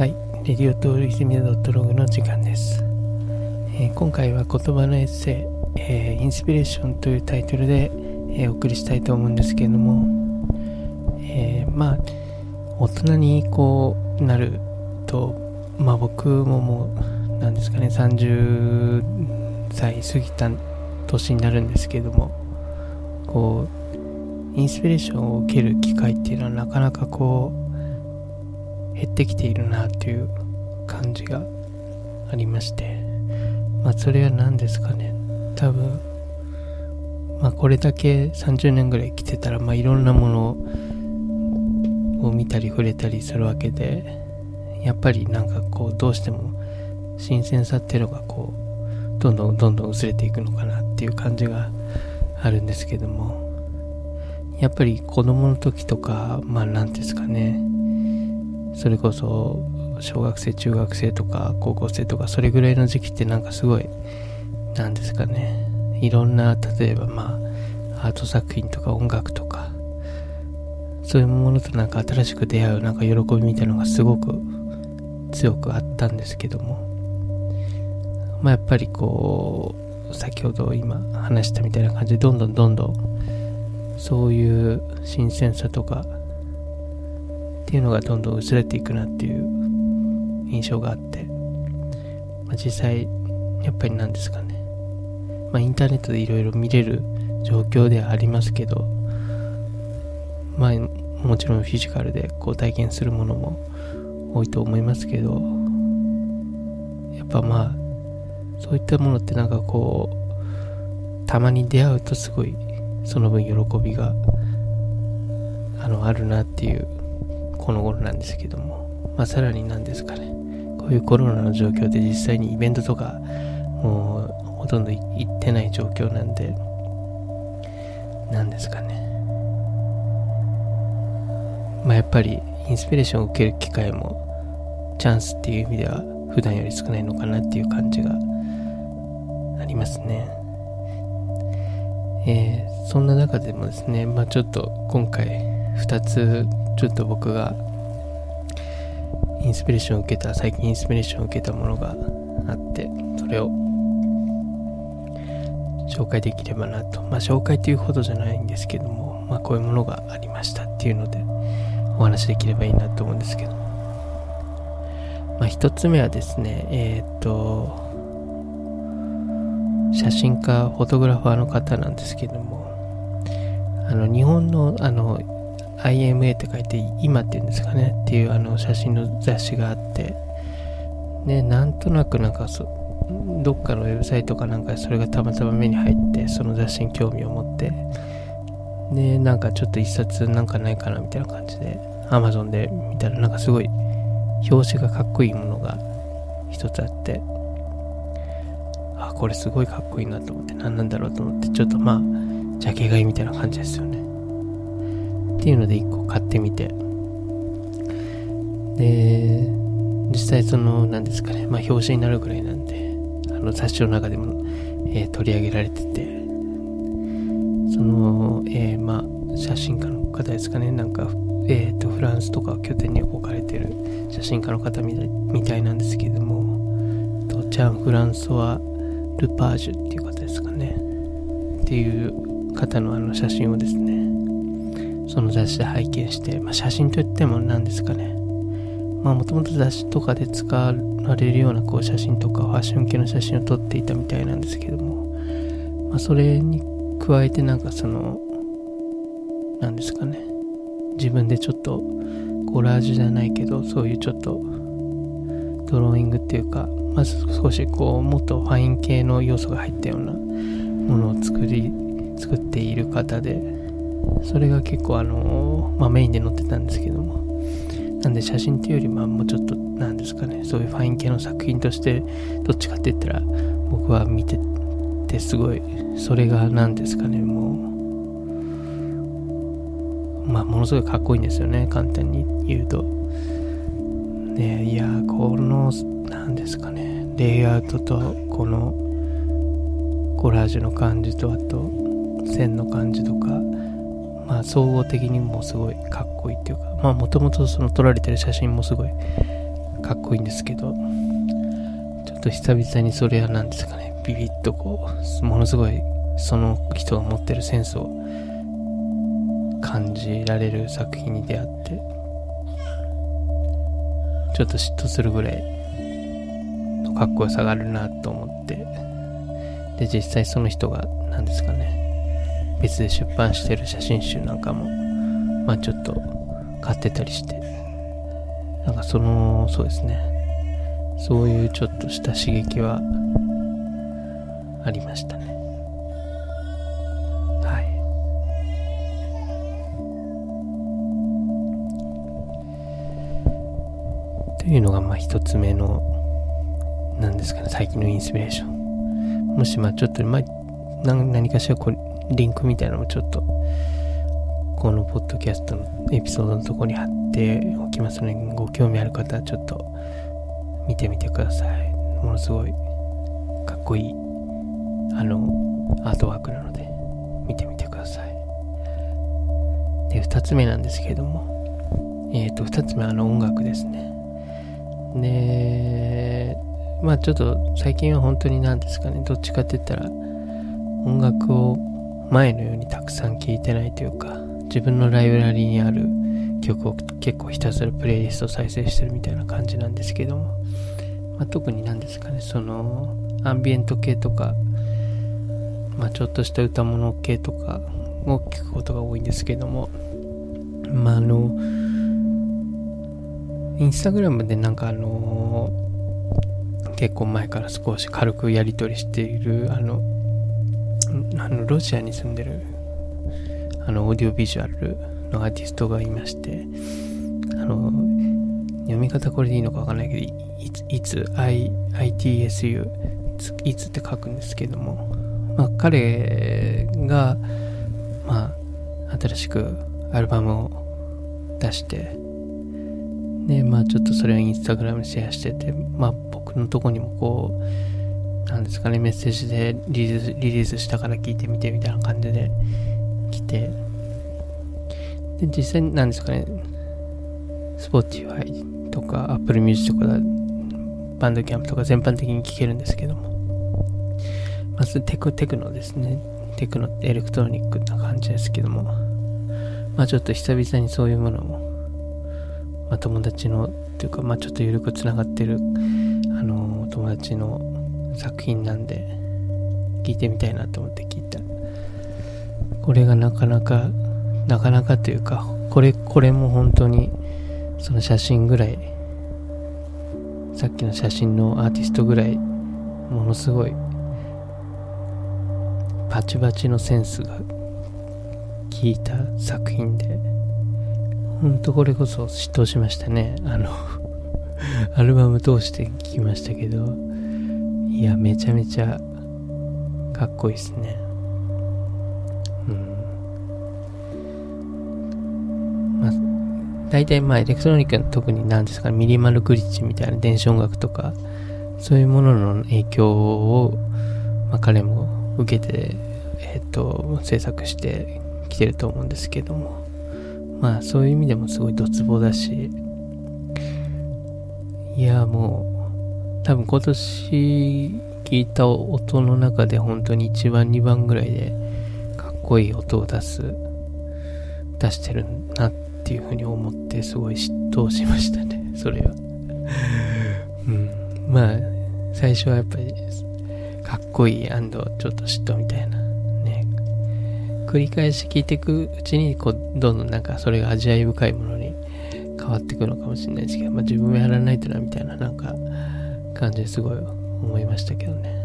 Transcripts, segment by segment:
はい、レディオトール泉田ドットログの時間です、えー、今回は言葉のエッセイ、えー、インスピレーションというタイトルで、えー、お送りしたいと思うんですけれども、えまあ大人にこうなるとまあ僕ももうなんですかね30歳過ぎた年になるんですけれどもこうインスピレーションを受ける機会っていうのはなかなかこう減ってきているなという感じがありまして、まあそれは何ですかね。多分、まあこれだけ30年ぐらい来てたら、まあいろんなものを見たり触れたりするわけで、やっぱりなんかこうどうしても新鮮さっていうのがこう、どんどんどんどん薄れていくのかなっていう感じがあるんですけども、やっぱり子供の時とか、まあ何ですかね、それこそ小学生中学生とか高校生とかそれぐらいの時期ってなんかすごいなんですかね。いろんな例えばまあアート作品とか音楽とかそういうものとなんか新しく出会うなんか喜びみたいのがすごく強くあったんですけども。まあやっぱりこう先ほど今話したみたいな感じでどんどんどんどんそういう新鮮さとかっていうのがどんどん薄れていくなっていう印象があって、まあ、実際やっぱり何ですかね、まあ、インターネットでいろいろ見れる状況ではありますけどまあもちろんフィジカルでこう体験するものも多いと思いますけどやっぱまあそういったものってなんかこうたまに出会うとすごいその分喜びがあのあるなっていうこの頃なんですけども、まあ、さらに何ですかね、こういうコロナの状況で実際にイベントとか、もうほとんど行ってない状況なんで、何ですかね。まあ、やっぱりインスピレーションを受ける機会も、チャンスっていう意味では普段より少ないのかなっていう感じがありますね。えー、そんな中でもですね、まあちょっと今回2つちょっと僕がインスピレーションを受けた最近インスピレーションを受けたものがあってそれを紹介できればなと。まあ紹介というほどじゃないんですけどもまあこういうものがありましたっていうのでお話できればいいなと思うんですけど。まあ一つ目はですねえっ、と写真家フォトグラファーの方なんですけどもあの日本のあの IMA って書いて今っていうんですかねっていうあの写真の雑誌があってねなんとなくなんかそどっかのウェブサイトかなんかそれがたまたま目に入ってその雑誌に興味を持ってでなんかちょっと一冊なんかないかなみたいな感じで Amazon で見たらなんかすごい表紙がかっこいいものが一つあってあこれすごいかっこいいなと思って何なんだろうと思ってちょっとまあジャケ買いみたいな感じですよね。っていうので1個買ってみて。で実際その何ですかね。まあ表紙になるぐらいなんであの雑誌の中でも、えー、取り上げられてて。その、えー、まあ写真家の方ですかね。なんかえーと、フランスとかを拠点に置かれてる写真家の方みたいなんですけども。とチャン・フランソワ・ルパージュっていう方ですかね。っていう方のあの写真をですねその雑誌で拝見して、まあ、写真といっても何ですかね。まあもともと雑誌とかで使われるようなこう写真とかファッション系の写真を撮っていたみたいなんですけども、まあ、それに加えてなんかその何ですかね。自分でちょっとコラージュじゃないけどそういうちょっとドローイングっていうかまず少しこうもっとファイン系の要素が入ったようなものを作り作っている方でそれが結構あのまあ、メインで載ってたんですけども。なんで写真っていうよりまあもうちょっとなんですかね。そういうファイン系の作品としてどっちかって言ったら僕は見ててすごいそれが何ですかね。もうまあものすごいかっこいいんですよね。簡単に言うと。でいやこの何ですかね。レイアウトとこのコラージュの感じとあと線の感じとかまあ、総合的にもすごいかっこいいっていうか、まあ、もともとその撮られてる写真もすごいかっこいいんですけど、ちょっと久々にそれは何ですかね、ビビッとこう、ものすごいその人が持ってるセンスを感じられる作品に出会って、ちょっと嫉妬するぐらいのかっこよさがあるなと思って、で、実際その人が何ですかね、別で出版してる写真集なんかも、まあちょっと買ってたりして、なんかその、そうですね、そういうちょっとした刺激はありましたね。はい。というのが、まあ一つ目の、なんですかね、最近のインスピレーション。もし、まあちょっと、まあ、何かしらこう、リンクみたいなのもちょっと、このポッドキャストのエピソードのとこに貼っておきますので、ご興味ある方はちょっと見てみてください。ものすごいかっこいい、あの、アートワークなので、見てみてください。で、二つ目なんですけれども、えっ、ー、と、二つ目はあの音楽ですね。で、まあちょっと最近は本当に何ですかね、どっちかって言ったら、音楽を前のようにたくさん聴いてないというか、自分のライブラリにある曲を結構ひたすらプレイリスト再生してるみたいな感じなんですけども、まあ、特に何ですかねそのアンビエント系とか、まあ、ちょっとした歌物系とかを聞くことが多いんですけどもまああのインスタグラムでなんかあの結構前から少し軽くやり取りしているあのあのロシアに住んでるあのオーディオビジュアルのアーティストがいましてあの読み方これでいいのかわかんないけどいついつ ITSU いつって書くんですけども、まあ、彼が、まあ、新しくアルバムを出してでまあちょっとそれをインスタグラムシェアしててまあ僕のとこにもこうなんですかねメッセージでリリースリリースしたから聞いてみてみたいな感じで来て。で、実際なんですかね、Spotify とか Apple Music とかバンドキャンプとか全般的に聴けるんですけども、まずテクテクノですね。テクノってエレクトロニックな感じですけども、まあちょっと久々にそういうものも、まあ友達の、っていうかまあちょっと緩く繋がってる、あの友達の作品なんで、聞いてみたいなと思って聞いた。これがなかなかなかなかというか、これ、これも本当に、その写真ぐらい、さっきの写真のアーティストぐらい、ものすごい、バチバチのセンスが効いた作品で、ほんとこれこそ嫉妬しましたね。あのアルバム通して聴きましたけど、いや、めちゃめちゃかっこいいですね。うん。まあ、大体まあエレクトロニックの特に何ですか、ミニマルグリッチみたいな電子音楽とか、そういうものの影響を、まあ、彼も受けて、えっ、ー、と、制作してきてると思うんですけども、まあそういう意味でもすごいドツボだし、いやもう、多分今年聞いた音の中で本当に1番2番ぐらいでかっこいい音を出す、出してるなっていうふうに思ってすごい嫉妬しましたね、それは。うん。まあ、最初はやっぱり、かっこいいちょっと嫉妬みたいな。ね。繰り返し聞いていくうちに、こう、どんどんなんかそれが味わい深いものに変わっていくのかもしれないですけど、まあ自分もやらないとな、みたいななんか感じですごい思いましたけどね。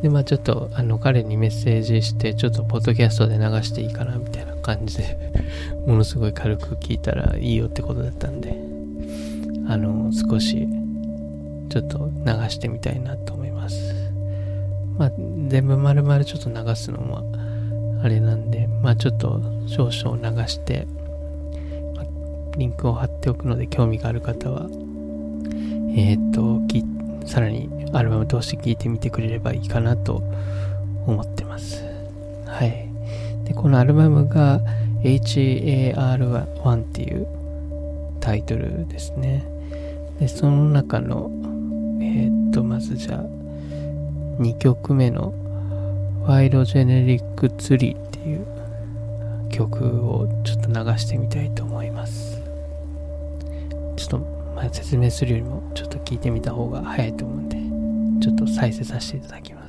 で、まあちょっと、あの、彼にメッセージして、ちょっとポッドキャストで流していいかな、みたいな感じで ものすごい軽く聞いたらいいよってことだったんで、あの、少し、ちょっと流してみたいなと思います。まあ、全部丸々ちょっと流すのも、あれなんで、まあちょっと少々流して、リンクを貼っておくので興味がある方は、えー、っと、さらにアルバム通して聴いてみてくれればいいかなと思ってます。はい。で、このアルバムが HAR1 っていうタイトルですね。で、その中の、えー、っと、まずじゃあ、2曲目の、ファイロジェネリックツリーっていう曲をちょっと流してみたいと思います。ちょっと、まあ、説明するよりも、ちょっと聞いてみた方が早いと思うんで、ちょっと再生させていただきます。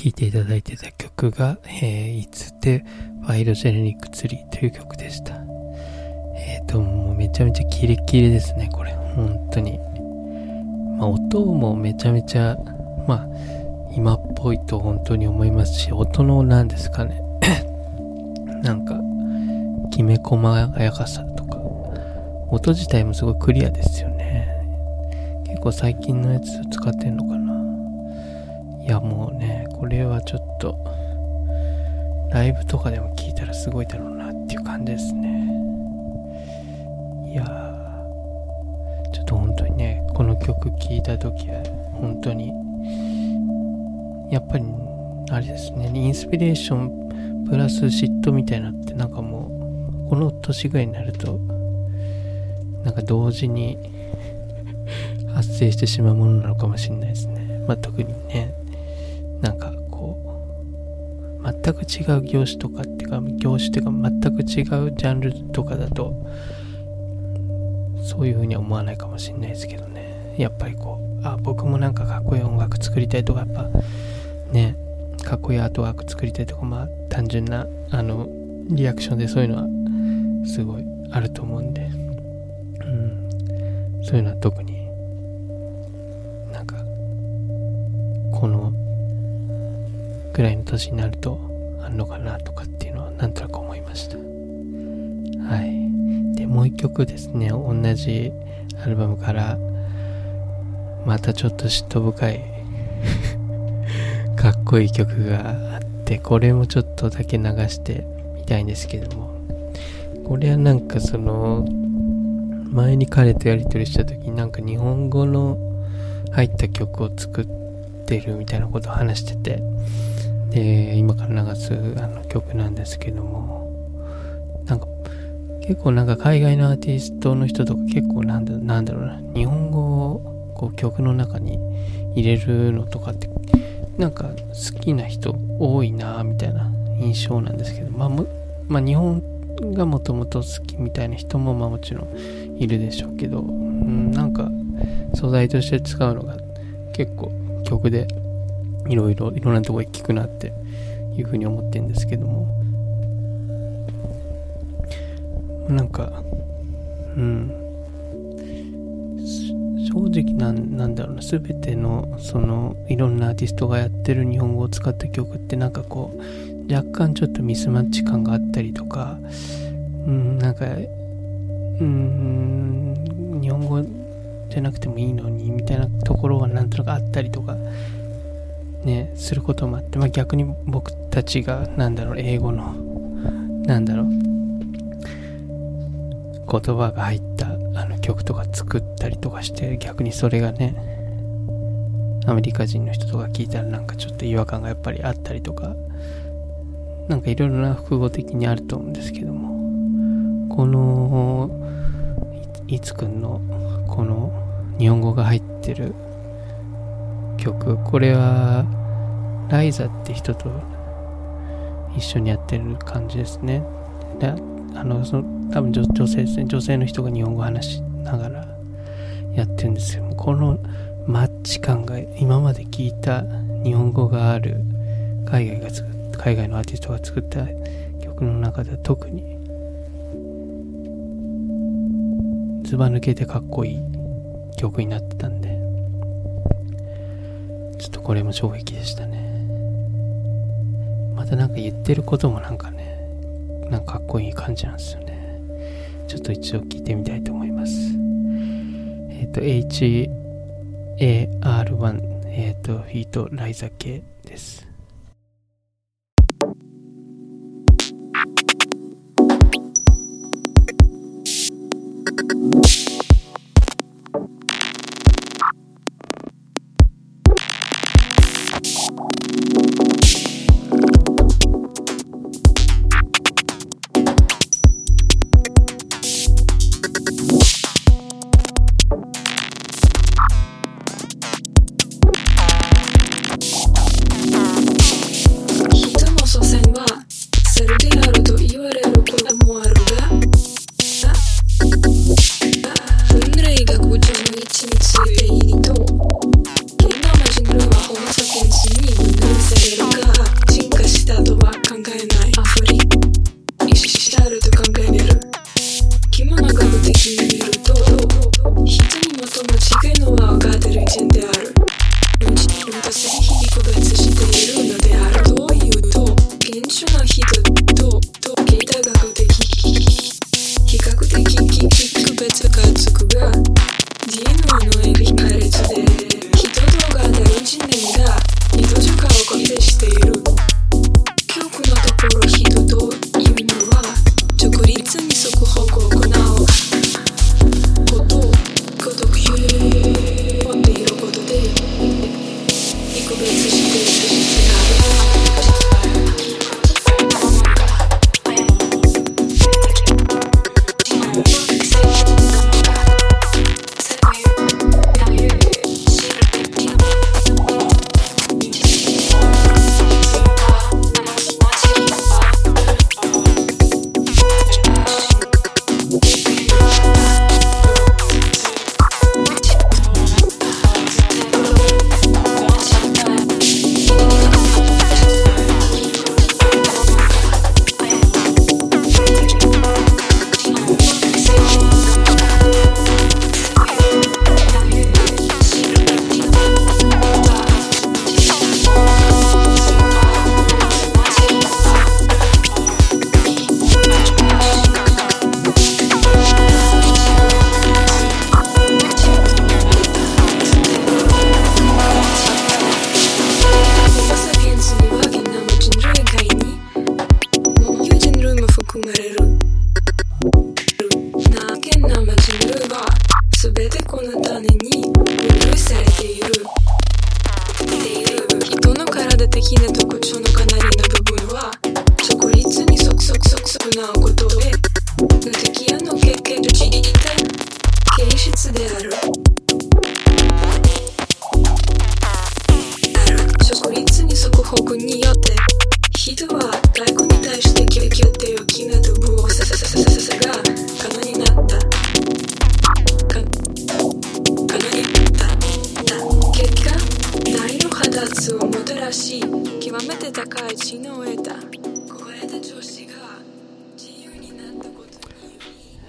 聴いていただいてた曲が、えー、いつでファイルジェネリックツリーという曲でした。えっ、ー、と、もうめちゃめちゃキレキレですね、これ。本当に。まあ、音もめちゃめちゃ、まあ、今っぽいと本当に思いますし、音の何ですかね。なんか、きめ細やかさとか、音自体もすごいクリアですよね。結構最近のやつ使ってんのかないやもうね、これはちょっと、ライブとかでも聞いたらすごいだろうなっていう感じですね。いやー、ちょっと本当にね、この曲聴いた時は、本当に、やっぱり、あれですね、インスピレーションプラス嫉妬みたいなってなんかもう、この年ぐらいになるとなんか同時に発生してしまうものなのかもしれないですねまあ特にねなんか全く違う業種とかっていうか業種っていうか全く違うジャンルとかだとそういうふうには思わないかもしれないですけどね。やっぱりこうあ僕もなんかかっこいい音楽作りたいとかやっぱねかっこいいアートワーク作りたいとかまあ単純なあのリアクションでそういうのはすごいあると思うんで、うん、そういうのは特になんかこのぐらいの年になるとあるのかなとかっていうのはなんとなく思いました。はい。でもう一曲ですね。同じアルバムからまたちょっと嫉妬深い かっこいい曲があってこれもちょっとだけ流してみたいんですけども。これはなんかその前に彼とやり取りした時になんか日本語の入った曲を作ってるみたいなことを話しててで今から流すあの曲なんですけども。なんか結構なんか海外のアーティストの人とか結構なんだなんだろうな。日本語をこう曲の中に入れるのとかってなんか好きな人多いなみたいな印象なんですけど、まあ、まあ、日本がもともと好きみたいな人もまあもちろんいるでしょうけど、うん、なんか素材として使うのが結構曲でいろいろいろんなとこで聞くなっていうふうに思ってるんですけども。なんかうん。正直なんなんだろうな。全てのそのいろんなアーティストがやってる日本語を使った曲ってなんかこう若干ちょっとミスマッチ感があったりとかうんなんかうん日本語じゃなくてもいいのにみたいなところがなんとなくあったりとかねすることもあって、まあ、逆に僕たちがなんだろう英語のなんだろう言葉が入ったあの曲とか作ったりとかして逆にそれがねアメリカ人の人とか聞いたらなんかちょっと違和感がやっぱりあったりとかなんかいろいろな複合的にあると思うんですけどもこのいつくんのこの日本語が入ってる曲。これはライザって人と一緒にやってる感じですね。であのその多分女性ですね。女性の人が日本語話しながらやってるんですよ。このマッチ感が今まで聞いた日本語がある海外が作海外のアーティストが作った曲の中では特にずば抜けてかっこいい曲になってたんで。これも衝撃でしたねまたなんか言ってることもなんかねなんかかっこいい感じなんですよねちょっと一応聞いてみたいと思います。えっ、ー、と、HAR1、えっ、ー、と、フィートライザ系です。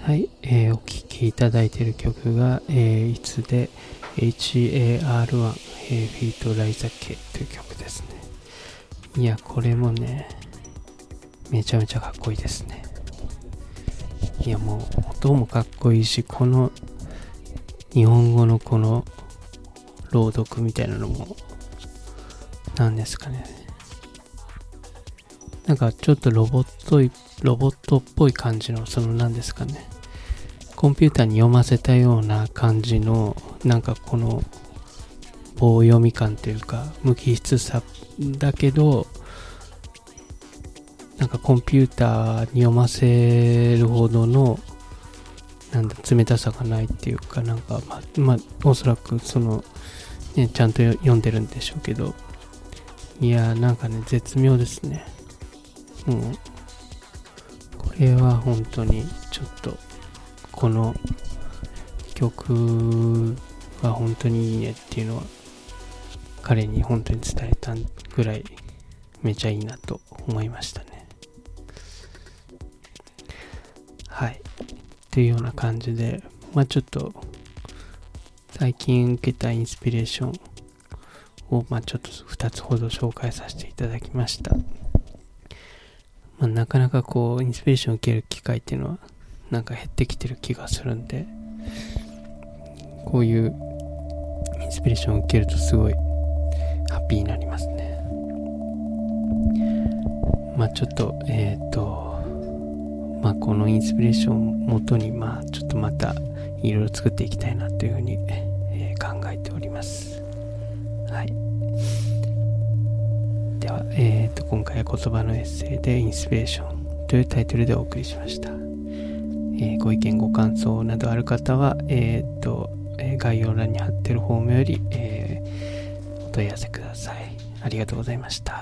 はい、えーお聴きいただいている曲が、えーいつで HAR1、えーフィートライザケという曲ですね。いや、これもね、めちゃめちゃかっこいいですね。いや、もう音もかっこいいし、この日本語のこの朗読みたいなのも、なんですかね。なんかちょっとロボットい、ロボットっぽい感じの、その何ですかね。コンピューターに読ませたような感じの、なんかこの棒読み感というか、無機質さだけど、なんかコンピューターに読ませるほどの、なんだ、冷たさがないっていうか、なんか、まあ、まあ、おそらくその、ね、ちゃんと読んでるんでしょうけど、いや、なんかね、絶妙ですね。もう、これは本当に、ちょっと、この曲は本当にいいねっていうのは彼に本当に伝えたぐらいめちゃいいなと思いましたね。はい。っていうような感じでまあちょっと最近受けたインスピレーションをまあちょっと2つほど紹介させていただきました。まあ、なかなかこうインスピレーションを受ける機会っていうのはなんか減ってきてる気がするんでこういうインスピレーションを受けるとすごいハッピーになりますね。まあちょっとえっ、とまあこのインスピレーションを元にまあちょっとまたいろいろ作っていきたいなというふうに、え考えております。はい。は、えー、と今回は言葉のエッセイでインスピレーションというタイトルでお送りしました。えーご意見ご感想などある方は、えーと概要欄に貼ってるフォームより、えーお問い合わせください。ありがとうございました。